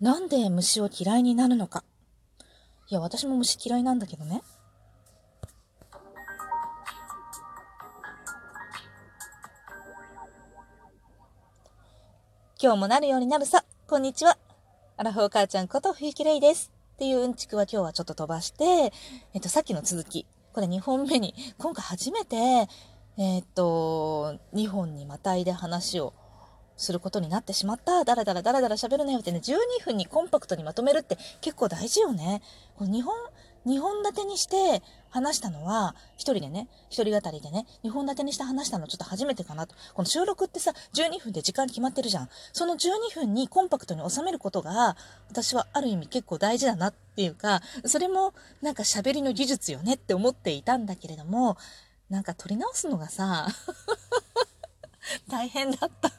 なんで虫を嫌いになるのか。いや、私も虫嫌いなんだけどね。今日もなるようになるさ。こんにちは。アラフォー母ちゃんこと冬木レイです。っていううんちくは今日はちょっと飛ばして、えっと、さっきの続き。これ2本目に、今回初めて、えっと、2本にまたいで話をすることになってしまった。だらだらだらだら喋るなよってね、12分にコンパクトにまとめるって結構大事よね。この日本、2本立てにして話したのは、一人でね、一人語りでね、2本立てにして話したのちょっと初めてかなと。この収録ってさ、12分で時間決まってるじゃん。その12分にコンパクトに収めることが、私はある意味結構大事だなっていうか、それもなんか喋りの技術よねって思っていたんだけれども、なんか撮り直すのがさ、大変だった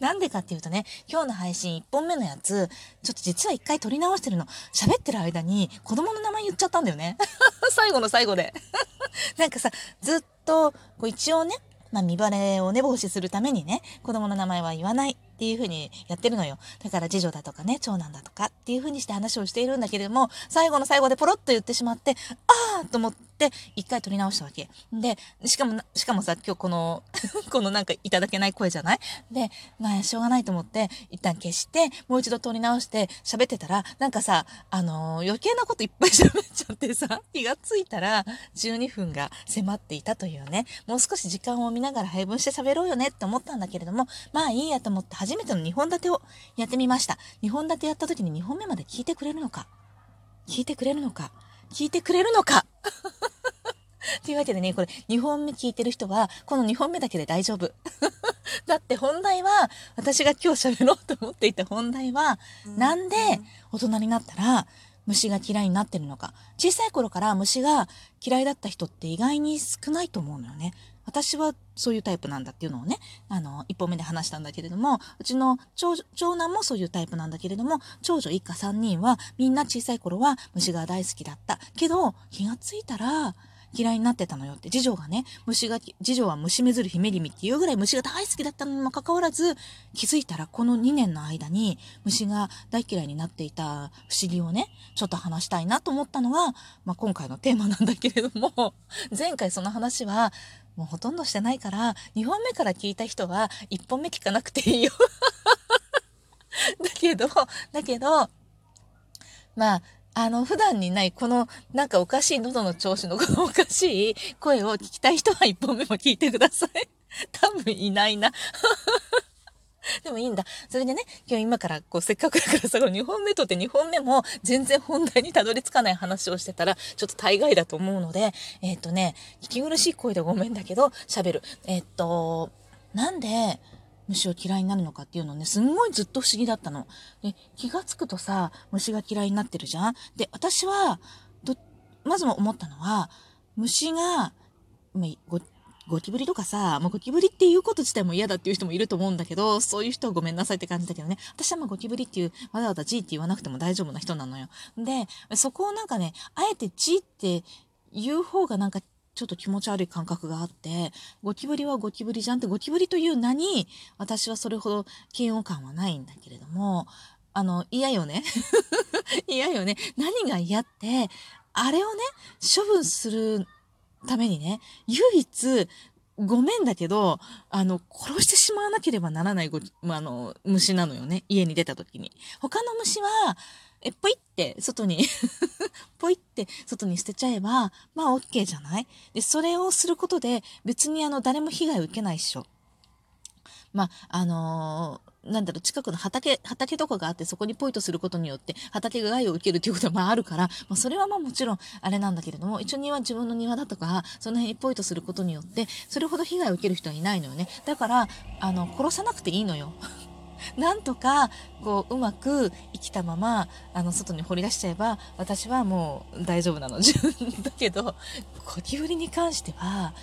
なんでかっていうとね、今日の配信1本目のやつ、ちょっと実は1回撮り直してるの。喋ってる間に子供の名前言っちゃったんだよね。最後の最後で なんかさ、ずっと、こう一応ね、まあ、見バレをね、防止するためにね、子供の名前は言わないっていう風にやってるのよ。だから次女だとかね、長男だとかっていう風にして話をしているんだけれども、最後の最後でポロッと言ってしまって、ああと思って、一回撮り直したわけ。で、しかも、しかもさ、今日この このなんかいただけない声じゃない？で、まあ、しょうがないと思って、一旦消して、もう一度撮り直して喋ってたら、なんかさ、あのー、余計なこといっぱい喋っちゃってさ、気がついたら、12分が迫っていたというね、もう少し時間を見ながら配分して喋ろうよねって思ったんだけれども、まあいいやと思って初めての2本立てをやってみました。2本立てやった時に2本目まで聞いてくれるのか？聞いてくれるのか？聞いてくれるのか というわけでね、これ2本目聞いてる人は、この2本目だけで大丈夫。だって本題は、私が今日喋ろうと思っていた本題は、なんで大人になったら虫が嫌いになってるのか。小さい頃から虫が嫌いだった人って意外に少ないと思うのよね。私はそういうタイプなんだっていうのをね、あの、一本目で話したんだけれども、うちの長男もそういうタイプなんだけれども、長女一家三人はみんな小さい頃は虫が大好きだった。けど、気がついたら、嫌いになってたのよって。次女がね、虫が、次女は虫めずる姫君っていうぐらい虫が大好きだったのにもかかわらず、気づいたらこの2年の間に虫が大嫌いになっていた不思議をね、ちょっと話したいなと思ったのが、まあ、今回のテーマなんだけれども、前回その話は、もうほとんどしてないから、2本目から聞いた人は1本目聞かなくていいよ だけど、だけど、まあ、あの、普段にない、この、なんかおかしい喉の調子のこのおかしい声を聞きたい人は1本目も聞いてください。多分いないな。でもいいんだ。それでね、今日今からこうせっかくだからさ、この2本目とって2本目も全然本題にたどり着かない話をしてたら、ちょっと大概だと思うので、えっ、とね、聞き苦しい声でごめんだけど、喋る。えっ、と、なんで、虫を嫌いになるのかっていうのね、すんごいずっと不思議だったの。で、気がつくとさ、虫が嫌いになってるじゃん？で、私は、まずも思ったのは、虫が、ご、ゴキブリとかさ、もうゴキブリっていうこと自体も嫌だっていう人もいると思うんだけど、そういう人はごめんなさいって感じだけどね。私はまあゴキブリっていう、わざわざ G って言わなくても大丈夫な人なのよ。で、そこをなんかね、あえて G って言う方がなんかちょっと気持ち悪い感覚があって、ゴキブリはゴキブリじゃんって、ゴキブリという名に、私はそれほど嫌悪感はないんだけれども、あの、嫌よね。嫌よね。何が嫌って、あれをね、処分するためにね、唯一、ごめんだけど、あの、殺してしまわなければならないご、まあ、の、虫なのよね。家に出た時に。他の虫は、え、ぽいって外に ぽいって外に捨てちゃえば、まあ OK じゃない？で、それをすることで別にあの誰も被害を受けないっしょ。まあ、あのー、なんだろう、近くの畑、畑とかがあって、そこにポイとすることによって、畑が害を受けるということは、まああるから、まあそれはまあもちろん、あれなんだけれども、一応庭、自分の庭だとか、その辺にポイとすることによって、それほど被害を受ける人はいないのよね。だから、あの、殺さなくていいのよ。なんとかこううまく生きたままあの外に掘り出しちゃえば私はもう大丈夫なのだけどゴキブリに関しては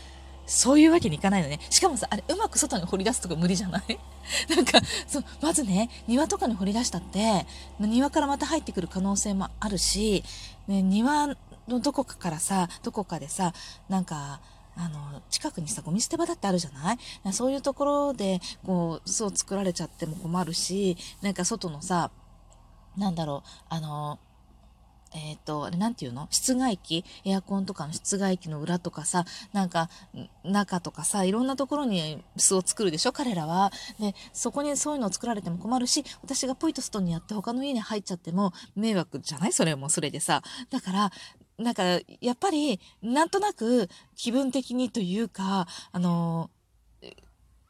そういうわけにいかないのね。しかもさ、あれ、うまく外に掘り出すとか無理じゃない？なんか、そう、まずね、庭とかに掘り出したって、庭からまた入ってくる可能性もあるし、ね、庭のどこかからさ、どこかでさ、なんか、あの、近くにさ、ゴミ捨て場だってあるじゃない？そういうところで、こう、巣を作られちゃっても困るし、なんか外のさ、なんだろう、あの、えっ、ー、と、あれなんていうの？室外機？エアコンとかの室外機の裏とかさ、なんか、中とかさ、いろんなところに巣を作るでしょ？彼らは。で、そこにそういうのを作られても困るし、私がポイとストンにやって他の家に入っちゃっても迷惑じゃない？それもそれでさ。だから、なんか、やっぱり、なんとなく気分的にというか、あの、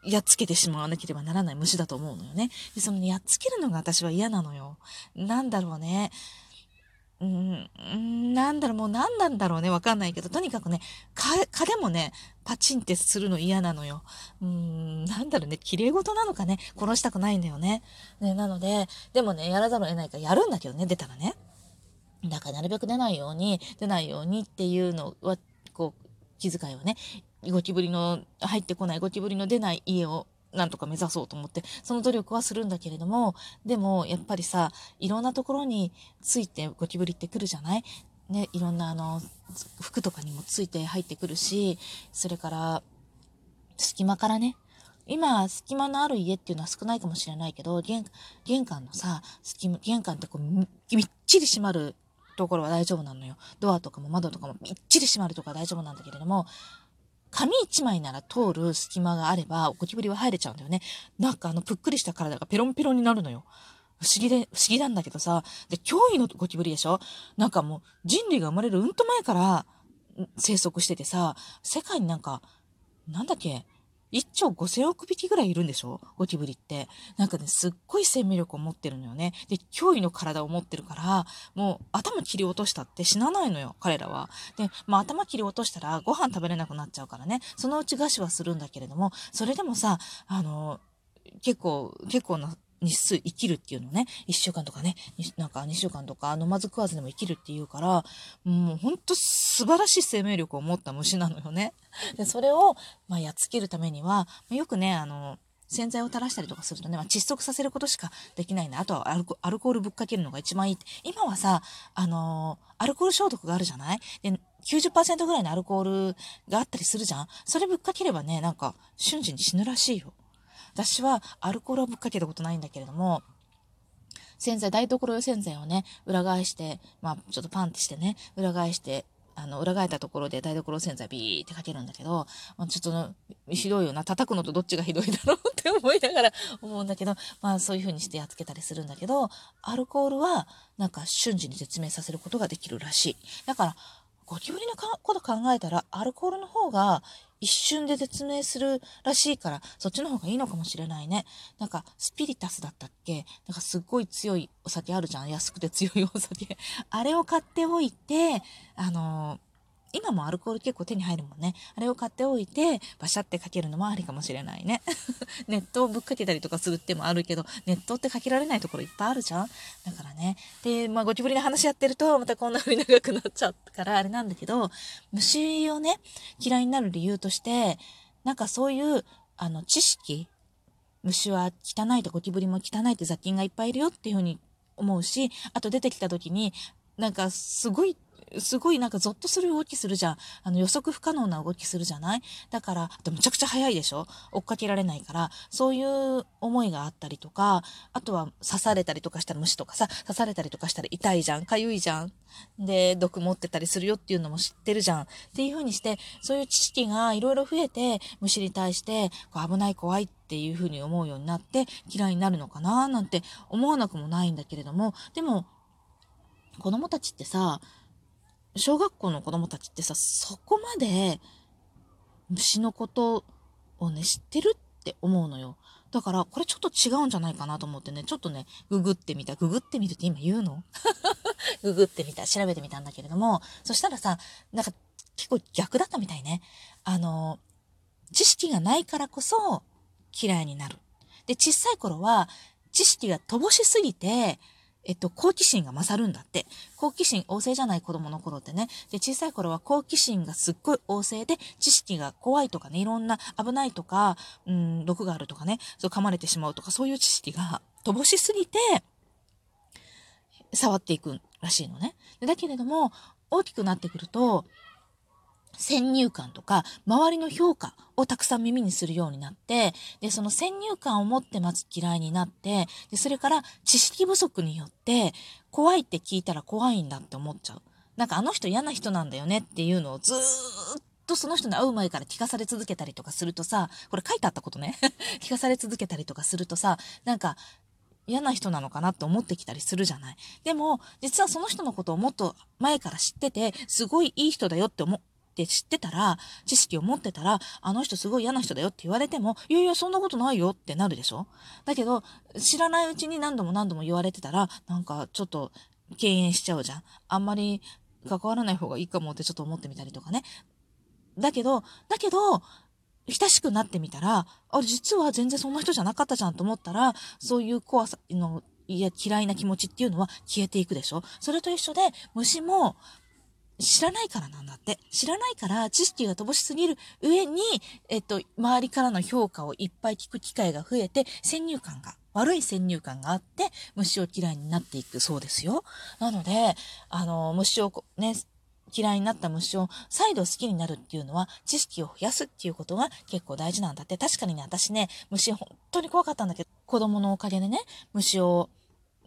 やっつけてしまわなければならない虫だと思うのよね。で、その、やっつけるのが私は嫌なのよ。なんだろうね。うん、なんだろう、もう何なんだろうね、わかんないけど、とにかくね、蚊、でもね、パチンってするの嫌なのよ。うん、なんだろうね、綺麗事なのかね、殺したくないんだよね。ね、なので、でもね、やらざるを得ないからやるんだけどね、出たらね。だからなるべく出ないように、出ないようにっていうのは、こう、気遣いをね、ゴキブリの、入ってこないゴキブリの出ない家をなんとか目指そうと思って、その努力はするんだけれども、でも、やっぱりさ、いろんなところについてゴキブリってくるじゃない？ね、いろんなあの、服とかにもついて入ってくるし、それから、隙間からね、今、隙間のある家っていうのは少ないかもしれないけど、玄玄関のさ、隙間、玄関ってこう、みっちり閉まるところは大丈夫なのよ。ドアとかも窓とかもみっちり閉まるところは大丈夫なんだけれども、紙一枚なら通る隙間があれば、ゴキブリは入れちゃうんだよね。なんかあの、ぷっくりした体がペロンペロンになるのよ。不思議で、不思議なんだけどさ、で、脅威のゴキブリでしょ？なんかもう、人類が生まれるうんと前から生息しててさ、世界になんか、なんだっけ、1兆5千億匹ぐらいいるんでしょ？ゴキブリって。なんかね、すっごい生命力を持ってるのよね。で、脅威の体を持ってるから、もう頭切り落としたって死なないのよ、彼らは。で、まあ頭切り落としたらご飯食べれなくなっちゃうからね。そのうち餓死はするんだけれども、それでもさ、あの、結構、結構な日数生きるっていうのね、1週間とかね、なんか2週間とか飲まず食わずでも生きるっていうから、もうほんと素晴らしい生命力を持った虫なのよね。で、それを、まあ、やっつけるためには、よくね、あの、洗剤を垂らしたりとかするとね、まあ、窒息させることしかできないね。あとはアルコアルコールぶっかけるのが一番いいって。今はさ、あのー、アルコール消毒があるじゃない？で、90%ぐらいのアルコールがあったりするじゃん？それぶっかければね、なんか瞬時に死ぬらしいよ。私はアルコールをぶっかけたことないんだけれども、洗剤、台所用洗剤をね、裏返して、まあ、ちょっとパンってしてね、裏返して、あの、裏返ったところで台所洗剤ビーってかけるんだけど、まあ、ちょっと、ひどいよな。叩くのとどっちがひどいだろうって思いながら 思うんだけど、まあそういう風にしてやっつけたりするんだけど、アルコールはなんか瞬時に絶命させることができるらしい。だから、ゴキブリのこと考えたら、アルコールの方が一瞬で絶命するらしいから、そっちの方がいいのかもしれないね。なんか、スピリタスだったっけ？なんかすっごい強いお酒あるじゃん。安くて強いお酒。あれを買っておいて、あのー今もアルコール結構手に入るもんね。あれを買っておいて、バシャってかけるのもありかもしれないね。ネットをぶっかけたりとかするってもあるけど、ネットってかけられないところいっぱいあるじゃんだからね。で、まあ、ゴキブリの話やってると、またこんな風に長くなっちゃうからあれなんだけど、虫をね、嫌いになる理由として、なんかそういう、あの、知識、虫は汚いとゴキブリも汚いって雑菌がいっぱいいるよっていう風に思うし、あと出てきた時に、なんかすごいすごいなんかゾッとする動きするじゃん。あの予測不可能な動きするじゃない？だから、でむちゃくちゃ速いでしょ？追っかけられないから、そういう思いがあったりとか、あとは刺されたりとかしたら虫とかさ、刺されたりとかしたら痛いじゃん、かゆいじゃん。で、毒持ってたりするよっていうのも知ってるじゃん。っていう風にして、そういう知識がいろいろ増えて、虫に対して、こう危ない怖いっていう風に思うようになって嫌いになるのかな？なんて思わなくもないんだけれども、でも、子供たちってさ、小学校の子供たちってさ、そこまで虫のことをね、知ってるって思うのよ。だから、これちょっと違うんじゃないかなと思ってね、ちょっとね、ググってみた。ググってみるって今言うの？ググってみた。調べてみたんだけれども、そしたらさ、なんか結構逆だったみたいね。あの、知識がないからこそ嫌いになる。で、小さい頃は知識が乏しすぎて、えっと、好奇心が勝るんだって。好奇心旺盛じゃない子供の頃ってね。で、小さい頃は好奇心がすっごい旺盛で、知識が怖いとかね、いろんな危ないとか、うん、毒があるとかね、そう噛まれてしまうとか、そういう知識が乏しすぎて、触っていくらしいのね。だけれども、大きくなってくると、先入観とか、周りの評価をたくさん耳にするようになって、で、その先入観を持ってまず嫌いになって、で、それから知識不足によって、怖いって聞いたら怖いんだって思っちゃう。なんかあの人嫌な人なんだよねっていうのをずーっとその人に会う前から聞かされ続けたりとかするとさ、これ書いてあったことね。聞かされ続けたりとかするとさ、なんか嫌な人なのかなって思ってきたりするじゃない。でも、実はその人のことをもっと前から知ってて、すごいいい人だよって思って知ってたら、知識を持ってたら、あの人すごい嫌な人だよって言われても、いやいや、そんなことないよってなるでしょ？だけど、知らないうちに何度も何度も言われてたら、なんかちょっと敬遠しちゃうじゃん。あんまり関わらない方がいいかもってちょっと思ってみたりとかね。だけど、だけど、親しくなってみたら、あれ、実は全然そんな人じゃなかったじゃんと思ったら、そういう怖さの、いや、嫌いな気持ちっていうのは消えていくでしょ？それと一緒で、虫も、知らないからなんだって。知らないから知識が乏しすぎる上に、えっと、周りからの評価をいっぱい聞く機会が増えて、先入観が、悪い先入観があって、虫を嫌いになっていくそうですよ。なので、あの、虫をね、嫌いになった虫を再度好きになるっていうのは知識を増やすっていうことが結構大事なんだって。確かにね、私ね、虫本当に怖かったんだけど、子供のおかげでね、虫を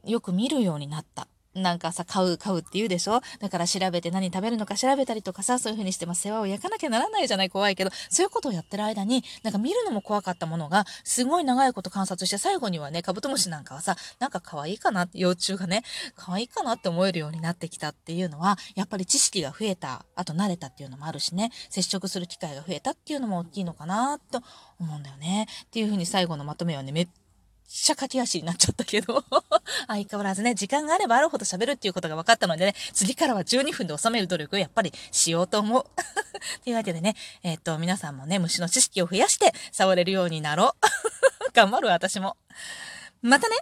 よく見るようになった。なんかさ、買う、買うって言うでしょ？だから調べて何食べるのか調べたりとかさ、そういう風にして、まあ、世話を焼かなきゃならないじゃない？怖いけど、そういうことをやってる間に、なんか見るのも怖かったものが、すごい長いこと観察して、最後にはね、カブトムシなんかはさ、なんか可愛いかな、幼虫がね、可愛いかなって思えるようになってきたっていうのは、やっぱり知識が増えた、あと慣れたっていうのもあるしね、接触する機会が増えたっていうのも大きいのかなと思うんだよね。っていう風に最後のまとめはね、めっっちゃ駆け足になっちゃったけど 相変わらずね、時間があればあるほど喋るっていうことが分かったのでね、次からは12分で収める努力をやっぱりしようと思う。というわけでね、えー、っと、皆さんもね、虫の知識を増やして触れるようになろう。頑張る私も。またね